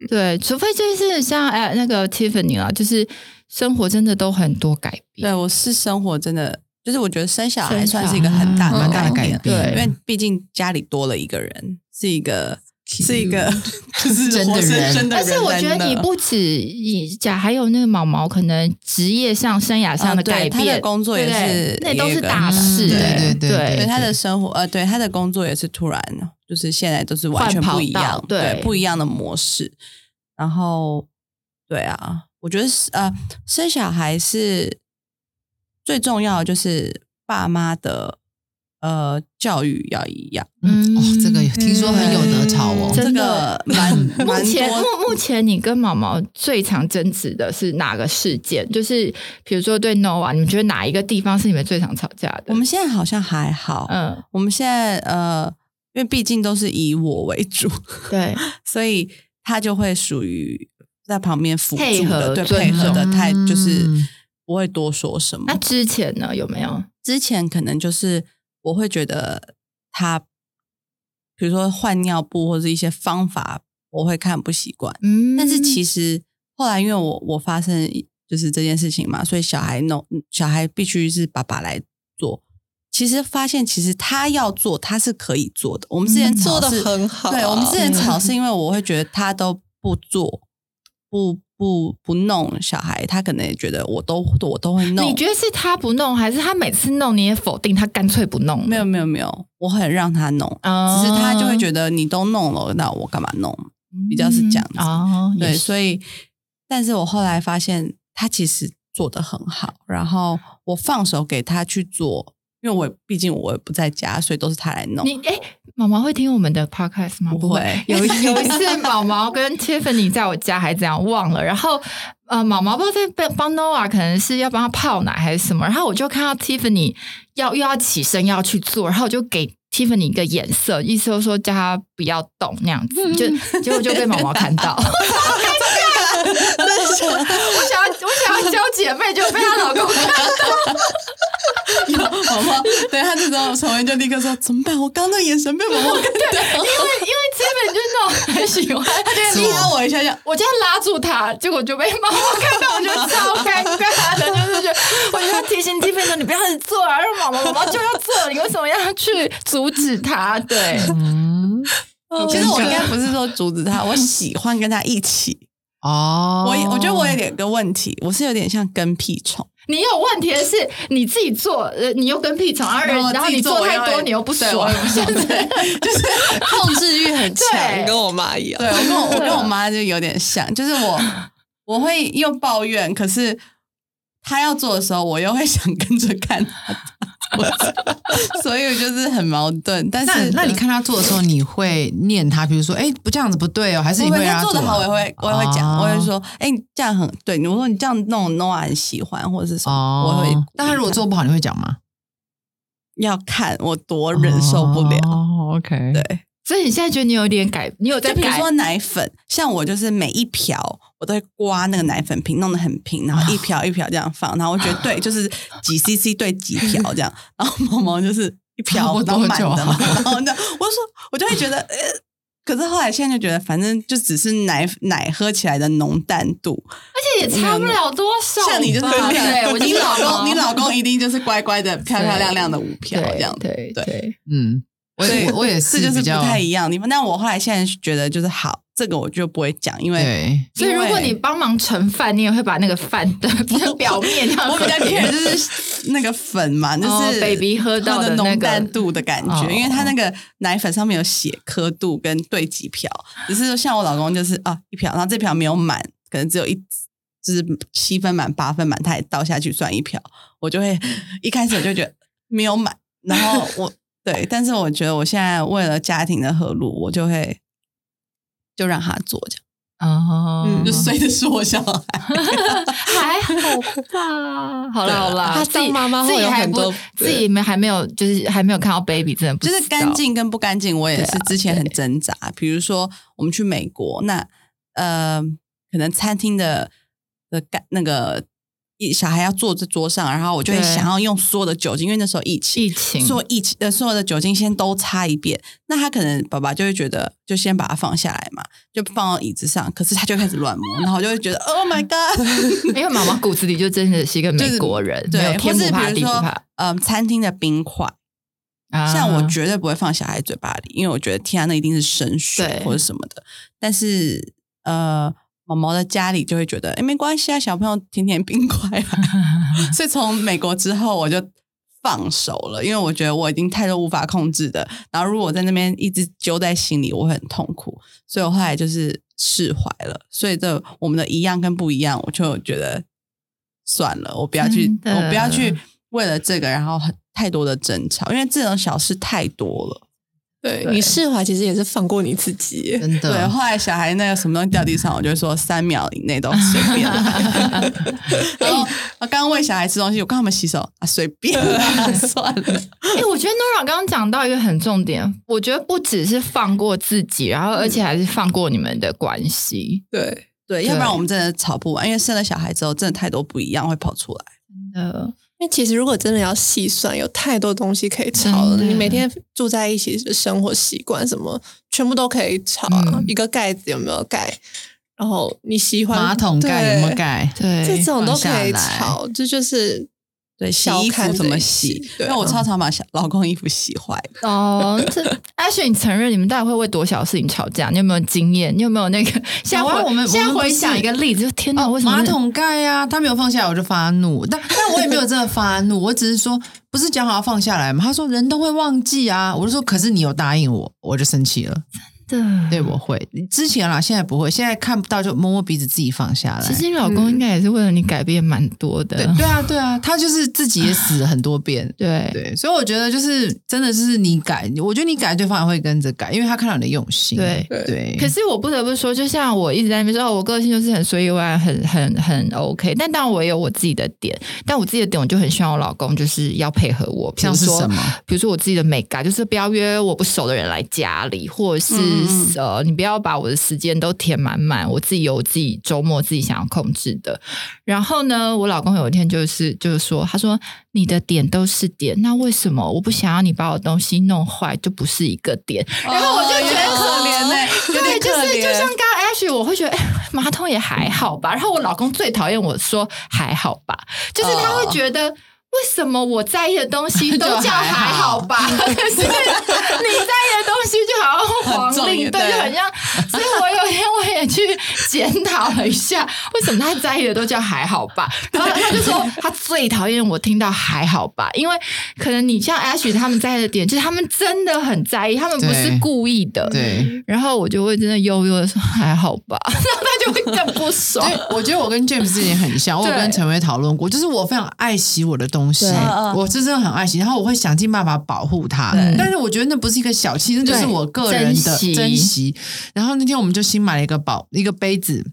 对，除非就是像哎那个 Tiffany 啊，就是生活真的都很多改变。对我是生活真的，就是我觉得生小孩算是一个很大蛮大的改改变因对为毕竟家里多了一个人，是一个是一个 就是真的人生的人在那，而且我觉得你不止以假，还有那个毛毛，可能职业上、生涯上的改变，他的工作也是那都是大事、对对对对他的生活，呃，对他的工作也是突然，就是现在都是完全不一样对不一样的模式。然后，对啊，我觉得是呃，生小孩是最重要的，就是爸妈的呃教育要一样。嗯哦，这个听说很有得吵哦。真这个蛮目前目目前你跟毛毛最常争执的是哪个事件？就是比如说对 Nova，你们觉得哪一个地方是你们最常吵架的？我们现在好像还好，嗯，我们现在呃，因为毕竟都是以我为主，对，所以他就会属于在旁边辅配合助的，对配合的重态，就是嗯不会多说什么那。之前呢有没有？之前可能就是我会觉得他，比如说换尿布或者一些方法，我会看不习惯。嗯但是其实后来因为我我发生就是这件事情嘛，所以小孩弄小孩必须是爸爸来做。其实发现，其实他要做，他是可以做的。我们之前做的很好对我们之前吵嗯是因为我会觉得他都不做，不不不弄小孩，他可能也觉得我都我都会弄。你觉得是他不弄，还是他每次弄你也否定，他干脆不弄？没有没有没有，我很让他弄，哦只是他就会觉得你都弄了，那我干嘛弄？比较是这样子嗯哦，对，所以，但是我后来发现他其实做的很好，然后我放手给他去做，因为我毕竟我也不在家，所以都是他来弄。你哎，毛毛会听我们的 podcast 吗？不会有一有一次，毛毛跟 Tiffany 在我家还这样忘了，然后呃，毛毛不知道在帮帮 Noah，可能是要帮他泡奶还是什么，然后我就看到 Tiffany 要又要起身要去做，然后我就给 Tiffany 一个眼色，意思就是说叫他不要动那样子，就结果就被毛毛看到。我想要我想要交姐妹，就被她老公看到。毛毛，对他这时候陈文就立刻说：“怎么办？我刚那眼神被毛毛看到。因为因为 Tiffany 就是那种很喜欢，他就”你拉我一下，这样我就要拉住他，结果就被妈妈看到，我觉得超尴尬的，就是觉得我就要提醒 Tiffany 说你不要做啊，让妈妈妈妈就要做，你为什么要去阻止他？对，嗯，其实我应该不是说阻止他，我喜欢跟他一起。哦，我我觉得我有点个问题，我是有点像跟屁虫。你有问题的是你自己做，呃，你又跟屁虫，然后然后你做做太多，你又不对爽我，现在就是控制欲很强，跟我妈一样。对 我跟我我跟我妈就有点像，就是我 我会又抱怨，可是她要做的时候，我又会想跟着看她。所以就是很矛盾。但是那你看他做的时候，你会念他，比如说，哎，不这样子不对哦，还是你我会他做的好，我也会我也会讲，哦我会说，哎，你这样很对。我说你这样弄 Noah 很喜欢，或者是什么，我会但他如果做不好，你会讲吗？要看我多忍受不了。哦，OK，对，所以你现在觉得你有点改，你有在改就比如说奶粉，像我就是每一瓢我都会刮那个奶粉瓶，弄得很平，然后一瓢一瓢这样放，然后我觉得对，就是几 CC 对几瓢这样，然后毛毛就是一瓢差不多然后满的就嘛，好然后那，我就说我就会觉得呃。可是后来现在就觉得，反正就只是奶奶喝起来的浓淡度，而且也差不了多少吧。像你就是对，我你老公，你老公公一定就是乖乖的、漂漂亮亮的五瓢这样对。对，嗯，我也我也这就是不太一样的地方。但我后来现在觉得就是好，这个我就不会讲，因为对。所以如果你帮忙盛饭，你也会把那个饭的 表面这样我比较喝 care 就是那个粉嘛，就哦是 baby 喝到的的那个浓淡度的感觉，哦因为它那个奶粉上面有写刻度跟对几瓢，只是像我老公就是啊一瓢，然后这瓢没有满，可能只有一就是七分满八分满，他也倒下去算一瓢，我就会 一开始我就觉得没有满，然后我对，但是我觉得我现在为了家庭的和睦，我就会就让他做这样。哦，嗯，就随着是我小孩，还好吧。好啦好啦，他自己当妈妈自己还不会有很多自己没还没有，就是还没有看到 baby，真的不就是干净跟不干净，我也是之前很挣扎。比如说我们去美国，那呃，可能餐厅的的干那个一小孩要坐在桌上，然后我就会想要用所有的酒精，因为那时候疫情，疫情，所有疫情呃所有的酒精先都擦一遍。那他可能爸爸就会觉得，就先把它放下来嘛，就放到椅子上，可是他就开始乱摸，然后我就会觉得 Oh my God！因为妈妈骨子里就真的是一个美国人，没有对，或是比天不怕地不怕。，嗯，餐厅的冰块，啊像我绝对不会放小孩嘴巴里，因为我觉得天啊，那一定是生水或者什么的。但是呃，毛毛的家里就会觉得，哎，没关系啊，小朋友舔舔冰块啊。所以从美国之后，我就放手了，因为我觉得我已经太多无法控制的。然后如果我在那边一直揪在心里，我会很痛苦。所以我后来就是释怀了。所以这我们的一样跟不一样，我就觉得算了，我不要去，我不要去为了这个，然后很太多的争吵，因为这种小事太多了。对对你释怀其实也是放过你自己。真的对，后来小孩那个什么东西掉地上，我就会说三秒以内都随便。然后我刚刚喂小孩吃东西，我刚他们洗手啊，随便啦，算了。哎、我觉得 Nora 刚刚讲到一个很重点，我觉得不只是放过自己，然后而且还是放过你们的关系。对，对，要不然我们真的吵不完，因为生了小孩之后，真的太多不一样会跑出来。呃，因为其实如果真的要细算，有太多东西可以吵了。你每天住在一起的生活习惯什么，全部都可以吵啊。嗯一个盖子有没有盖，然后你喜欢马桶盖有没有盖？对，这种都可以放下来吵，这就是对，洗小衣服怎么洗集？对因为我超常把小老公衣服洗坏。哦，这 Ashley，你承认你们大概会为多小事情吵架？你有没有经验？你有没有那个？现在我们现在回想一个例子，就天哪，为什么马桶盖呀、他没有放下来，我就发怒。但但我也没有真的发怒，我只是说，不是讲好要放下来吗？他说人都会忘记啊，我就说，可是你有答应我，我就生气了。的？对，我会。之前啦，现在不会，现在看不到就摸摸鼻子自己放下来。其实你老公应该也是为了你改变蛮多的。对对啊，对啊，他就是自己也死了很多遍。对对，所以我觉得就是真的是你改，我觉得你改，对方也会跟着改，因为他看到你的用心。对对，可是我不得不说，就像我一直在那边说，哦，我个性就是很随意外，很很很 OK。但当然我也有我自己的点，但我自己的点，我就很希望我老公就是要配合我。比如说像是什么？比如说我自己的美感，就是不要约我不熟的人来家里，或者是、嗯呃，你不要把我的时间都填满满，我自己有我自己周末自己想要控制的。然后呢，我老公有一天就是就是说，他说你的点都是点，那为什么我不想要你把我东西弄坏，就不是一个点？然后我就觉得可怜呢，有对，就是就像。刚刚 Ash，我会觉得、哎马桶也还好吧。然后我老公最讨厌我说还好吧，就是他会觉得。为什么我在意的东西 都叫还好吧？可是你在意的东西就好像黄令，对，就很像。所以我有一天我也去检讨了一下，为什么他在意的都叫还好吧？然后他就说他最讨厌我听到还好吧，因为可能你像 Ash 他们在意的点，就是他们真的很在意，他们不是故意的。对。然后我就会真的悠悠的说还好吧，就会更不爽。对，我觉得我跟 James 之前很像，我有跟陈薇讨论过，就是我非常爱惜我的东东西，我是真的很爱惜，然后我会想尽办法保护它对。但是我觉得那不是一个小气，那就是我个人的珍惜珍惜。然后那天我们就新买了一个保一个杯子。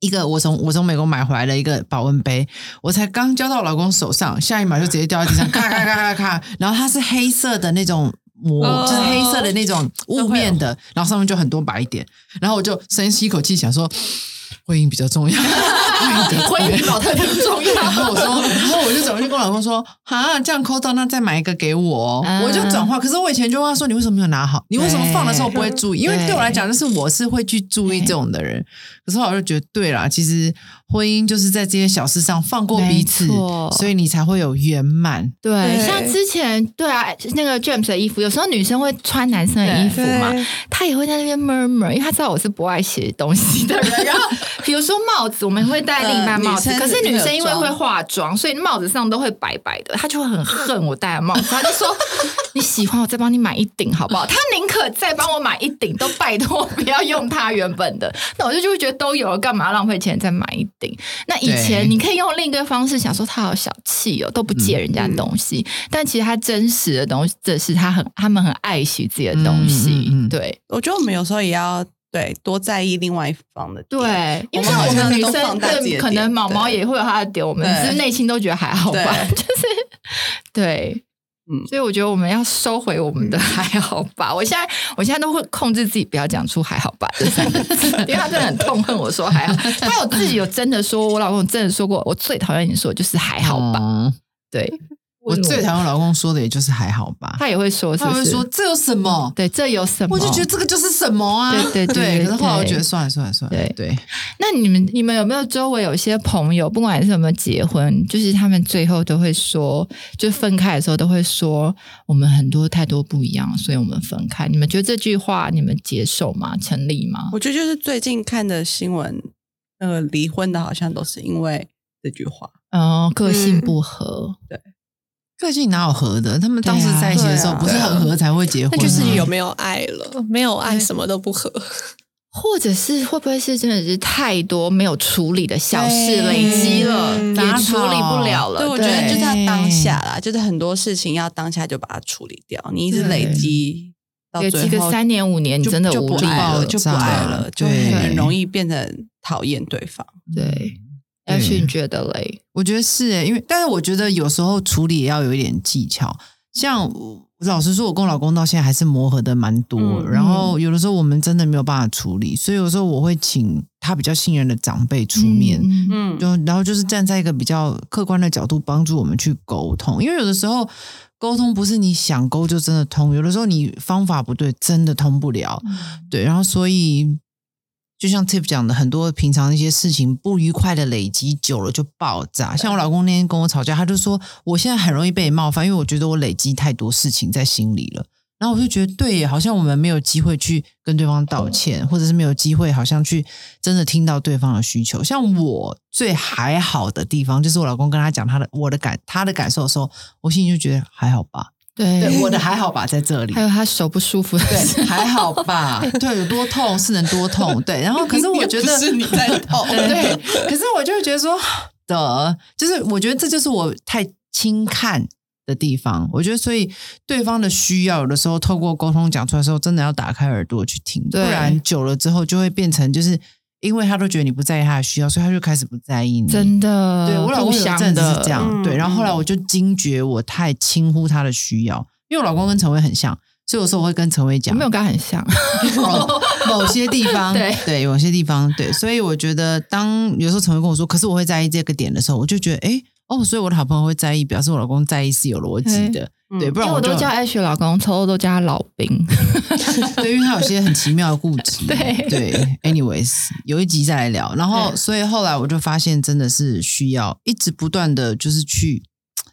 一个我从我从美国买回来的一个保温杯，我才刚交到我老公手上，下一秒就直接掉在地上，咔咔咔咔咔。然后它是黑色的那种膜，哦就是黑色的那种雾面的，然后上面就很多白点。然后我就深吸一口气，想说婚姻比较重要，婚姻老太太重要。然后我说，然后我就走过去跟我老公说：“啊，这样抠到，那再买一个给我。嗯我就转化。可是我以前就问他说：“你为什么没有拿好？你为什么放的时候不会注意？”因为对我来讲，就是我是会去注意这种的人。可是我就觉得，对啦，其实婚姻就是在这些小事上放过彼此所以你才会有圆满。对，像之前对啊，那个 James 的衣服，有时候女生会穿男生的衣服嘛对，他也会在那边 murmur，因为他知道我是不爱写东西的人。然 后比如说帽子，我们会戴另一半帽子，呃可是女生因为会化妆，所以帽子上都会白白的，她就会很恨我戴的帽子，她就说 你喜欢我再帮你买一顶好不好？她宁可再帮我买一顶，都拜托不要用她原本的。那我就就会觉得都有了，干嘛浪费钱再买一顶？那以前你可以用另一个方式想说他好小气哦，都不借人家东西，但其实他真实的东西，这是他很他们很爱惜自己的东西，嗯对。我觉得我们有时候也要对多在意另外一方的。对，因为我们好像我们女生可能毛毛也会有他的点，我们内心都觉得还好吧，就是对。嗯所以我觉得我们要收回我们的还好吧。我现在我现在都会控制自己不要讲出还好吧这三个字，因为他真的很痛恨我说还好。他有自己有真的说，我老公真的说过，我最讨厌你说就是还好吧。哦对，我最讨厌老公说的，也就是还好吧。他也会说是是，他会说这有什么？对，这有什么？我就觉得这个就是什么啊？对对对对可是后来我对觉得算了算了算了，对对。那你们你们有没有周围有一些朋友，不管是有没有结婚，就是他们最后都会说，就分开的时候都会说，我们很多太多不一样，所以我们分开。你们觉得这句话你们接受吗？成立吗？我觉得就是最近看的新闻，那个离婚的好像都是因为这句话。哦，个性不合，个性哪有合的？他们当时在一起的时候，不是很合才会结婚吗？那就是有没有爱了，没有爱什么都不合。或者是会不会是真的是太多没有处理的小事累积了，嗯也处理不了了？对，我觉得就是要当下啦，就是很多事情要当下就把它处理掉。你一直累积到累最后，积个三年五年，你真的就无力了，不爱了，就不爱了，就很容易变成讨厌对方。对。对 Ash，你觉得嘞？我觉得是诶，因为但是我觉得有时候处理也要有一点技巧。像老实说，我跟我老公到现在还是磨合的蛮多，嗯然后有的时候我们真的没有办法处理，所以有时候我会请他比较信任的长辈出面。嗯嗯，就然后就是站在一个比较客观的角度帮助我们去沟通，因为有的时候沟通不是你想沟就真的通，有的时候你方法不对，真的通不了。对，然后所以就像 Tip 讲的，很多平常那些事情不愉快的累积久了就爆炸。像我老公那天跟我吵架，他就说我现在很容易被冒犯，因为我觉得我累积太多事情在心里了。然后我就觉得，对耶，好像我们没有机会去跟对方道歉，或者是没有机会，好像去真的听到对方的需求。像我最还好的地方，就是我老公跟他讲他的我的感他的感受的时候，我心里就觉得还好吧。对对，我的还好吧，在这里还。有他手不舒服对，还好吧？对，有多痛是能多痛。对，然后可是我觉得 是你在痛 对，可是我就会觉得说的，就是我觉得这就是我太轻看的地方。我觉得，所以对方的需要，有的时候透过沟通讲出来的时候，真的要打开耳朵去听，不然久了之后就会变成就是。因为他都觉得你不在意他的需要，所以他就开始不在意你。真的，对我老公有互相阵子是这样，嗯对，然后后来我就惊觉我太轻忽他的需要，因为我老公跟陈伟很像，所以有时候我会跟陈伟讲，没有跟他很像？某某些地方，对有些地方，对，所以我觉得，当有时候陈伟跟我说，可是我会在意这个点的时候，我就觉得，哎，哦，所以我的好朋友会在意，表示我老公在意是有逻辑的，嗯对，不然我都叫艾雪老公，偷偷都叫他老兵。对，因为他有些很奇妙的固执，对对，anyways，有一集再来聊，然后，所以后来我就发现，真的是需要一直不断的就是去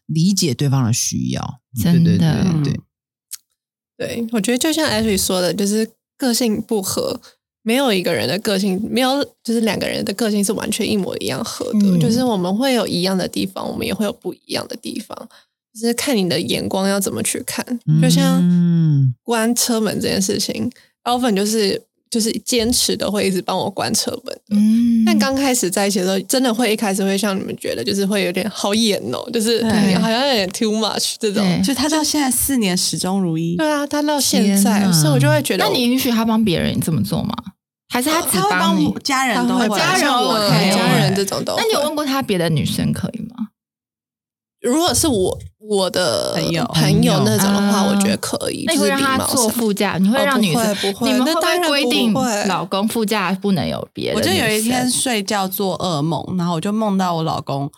理解对方的需要，真的对对对对，对，我觉得就像 Ashley 说的，就是个性不合，没有一个人的个性，没有就是两个人的个性是完全一模一样合的。嗯就是我们会有一样的地方，我们也会有不一样的地方，就是看你的眼光要怎么去看。就像嗯关车门这件事情，大部分就是。就是坚持的会一直帮我关车门的。嗯但刚开始在一起的时候，真的会一开始会像你们觉得，就是会有点好演哦，就是好像有点 too much 这种。就他到现在四年始终如一。对啊，他到现在，所以我就会觉得，那你允许他帮别人这么做吗？还是他只他会帮你？家人都会家人家人这种都。那你有问过他别的女生可以吗？如果是我我的朋友朋友那种的话，啊我觉得可以。那你会让他坐副驾？你会哦让女生？不会不会你们会规定会老公副驾不能有别的我？就有一天睡觉做噩梦，然后我就梦到我老公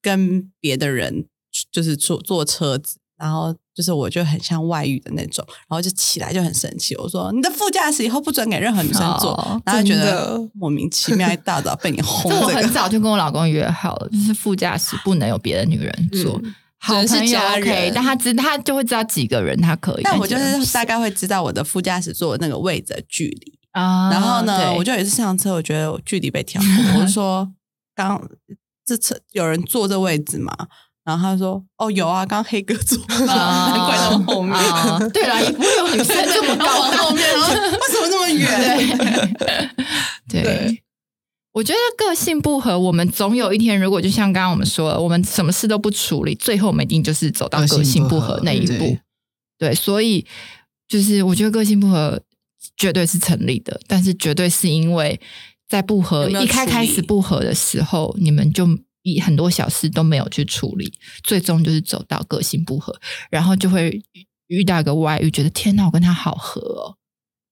跟别的人就是坐坐车子，然后就是我就很像外遇的那种，然后就起来就很生气，我说你的副驾驶以后不准给任何女生坐，哦然后就觉得莫名其妙，一大早被你 轰这我很。早就跟我老公约好了，就是副驾驶不能有别的女人坐。嗯好是家 OK，人但他知他就会知道几个人他可以。但我就是大概会知道我的副驾驶座的那个位置的距离，啊，然后呢，我就有一次上车，我觉得我距离被调过，我就说刚这车有人坐这位置吗？然后他说：“哦，有啊，刚刚黑哥坐，啊 难怪那么后面。啊对了，也不会有女生这么高往后面，然后为什么那么远？对，对我觉得个性不合，我们总有一天，如果就像刚刚我们说了，我们什么事都不处理，最后我们一定就是走到个性不合那一步。对，所以就是我觉得个性不合绝对是成立的，但是绝对是因为在不合一开开始不合的时候，你们就。以很多小事都没有去处理，最终就是走到个性不合，然后就会遇到一个外遇，觉得天哪，我跟他好合哦。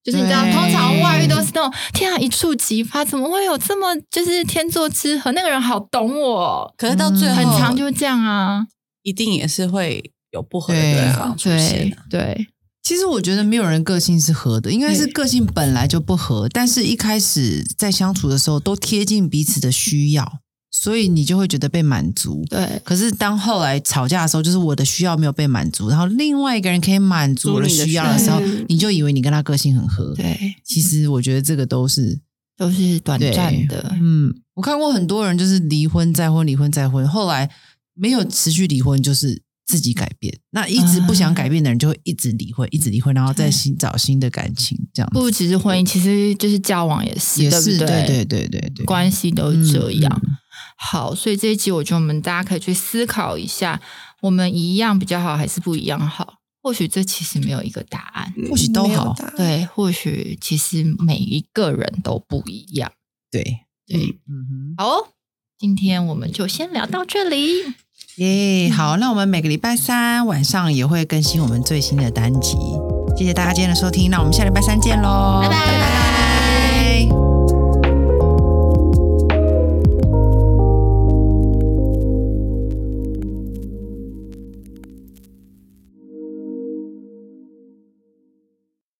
就是你知道，通常外遇都是那种天啊一触即发，怎么会有这么就是天作之合？那个人好懂我，可是到最后，很长就这样啊。一定也是会有不合的地方出现对啊。对，其实我觉得没有人个性是合的，应该是个性本来就不合，但是一开始在相处的时候都贴近彼此的需要，所以你就会觉得被满足。对可是当后来吵架的时候，就是我的需要没有被满足，然后另外一个人可以满足我的需要的时候你就以为你跟他个性很合。对，其实我觉得这个都是都是短对暂的。嗯，我看过很多人就是离婚再婚，离婚再婚，后来没有持续离婚，就是自己改变。那一直不想改变的人就会一直离婚，一直离婚，然后再新找新的感情，这样不只是婚姻，其实就是交往也是，也是对不对对对对对，关系都是这样。嗯好，所以这一集我觉得我们大家可以去思考一下，我们一样比较好，还是不一样好？或许这其实没有一个答案，或许都好答对，或许其实每一个人都不一样。对，对，嗯哼好哦，今天我们就先聊到这里。哼，耶，好，那我们每个礼拜三晚上也会更新我们最新的单集。谢谢大家今天的收听，那我们下礼拜三见喽，拜拜